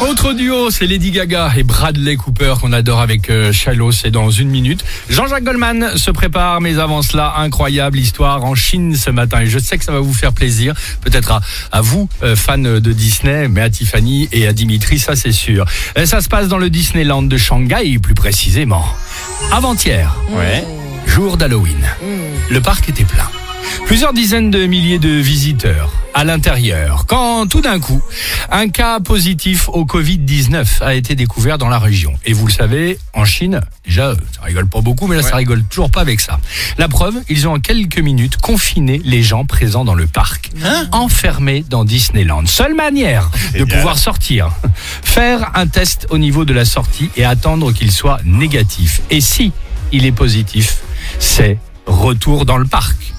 Autre duo, c'est Lady Gaga et Bradley Cooper qu'on adore avec euh, Shallow, c'est dans une minute. Jean-Jacques Goldman se prépare, mais avant cela, incroyable histoire en Chine ce matin. Et je sais que ça va vous faire plaisir, peut-être à, à vous, euh, fans de Disney, mais à Tiffany et à Dimitri, ça c'est sûr. Euh, ça se passe dans le Disneyland de Shanghai, plus précisément. Avant-hier, jour d'Halloween, le parc était plein. Plusieurs dizaines de milliers de visiteurs à l'intérieur. Quand tout d'un coup, un cas positif au Covid-19 a été découvert dans la région. Et vous le savez, en Chine, déjà, ça rigole pas beaucoup, mais là, ça rigole toujours pas avec ça. La preuve, ils ont en quelques minutes confiné les gens présents dans le parc. enfermés dans Disneyland. Seule manière de pouvoir sortir. Faire un test au niveau de la sortie et attendre qu'il soit négatif. Et si il est positif, c'est retour dans le parc.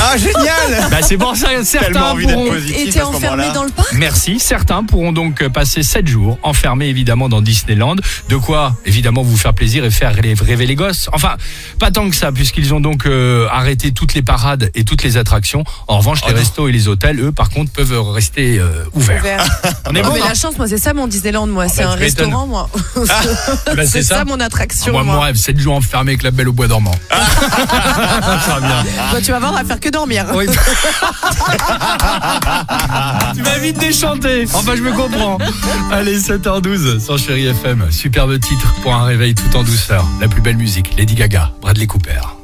Ah, génial Bah, c'est pour ça que certains Tellement envie d'être pourront... positif Et t'es à ce enfermé moment-là. dans le parc Merci. Certains pourront donc passer 7 jours enfermés évidemment dans Disneyland. De quoi évidemment vous faire plaisir et faire rêver les gosses. Enfin, pas tant que ça puisqu'ils ont donc euh, arrêté toutes les parades et toutes les attractions. En revanche, les restos et les hôtels, eux, par contre, peuvent rester euh, ouverts. Ouvert. On est Non, bon mais hein la chance, moi, c'est ça mon Disneyland, moi. c'est bah, un restaurant, moi. Bah, c'est ça. mon attraction, Ah, moi, moi. mon rêve, 7 jours enfermés avec la belle au bois dormant. ça va bien. Tu vas voir, on va faire que dormir. Oui. tu vas vite déchanter. Enfin, je me comprends. Allez, 7h12 sur Chéri FM. Superbe titre pour un réveil tout en douceur. La plus belle musique, Lady Gaga, Bradley Cooper.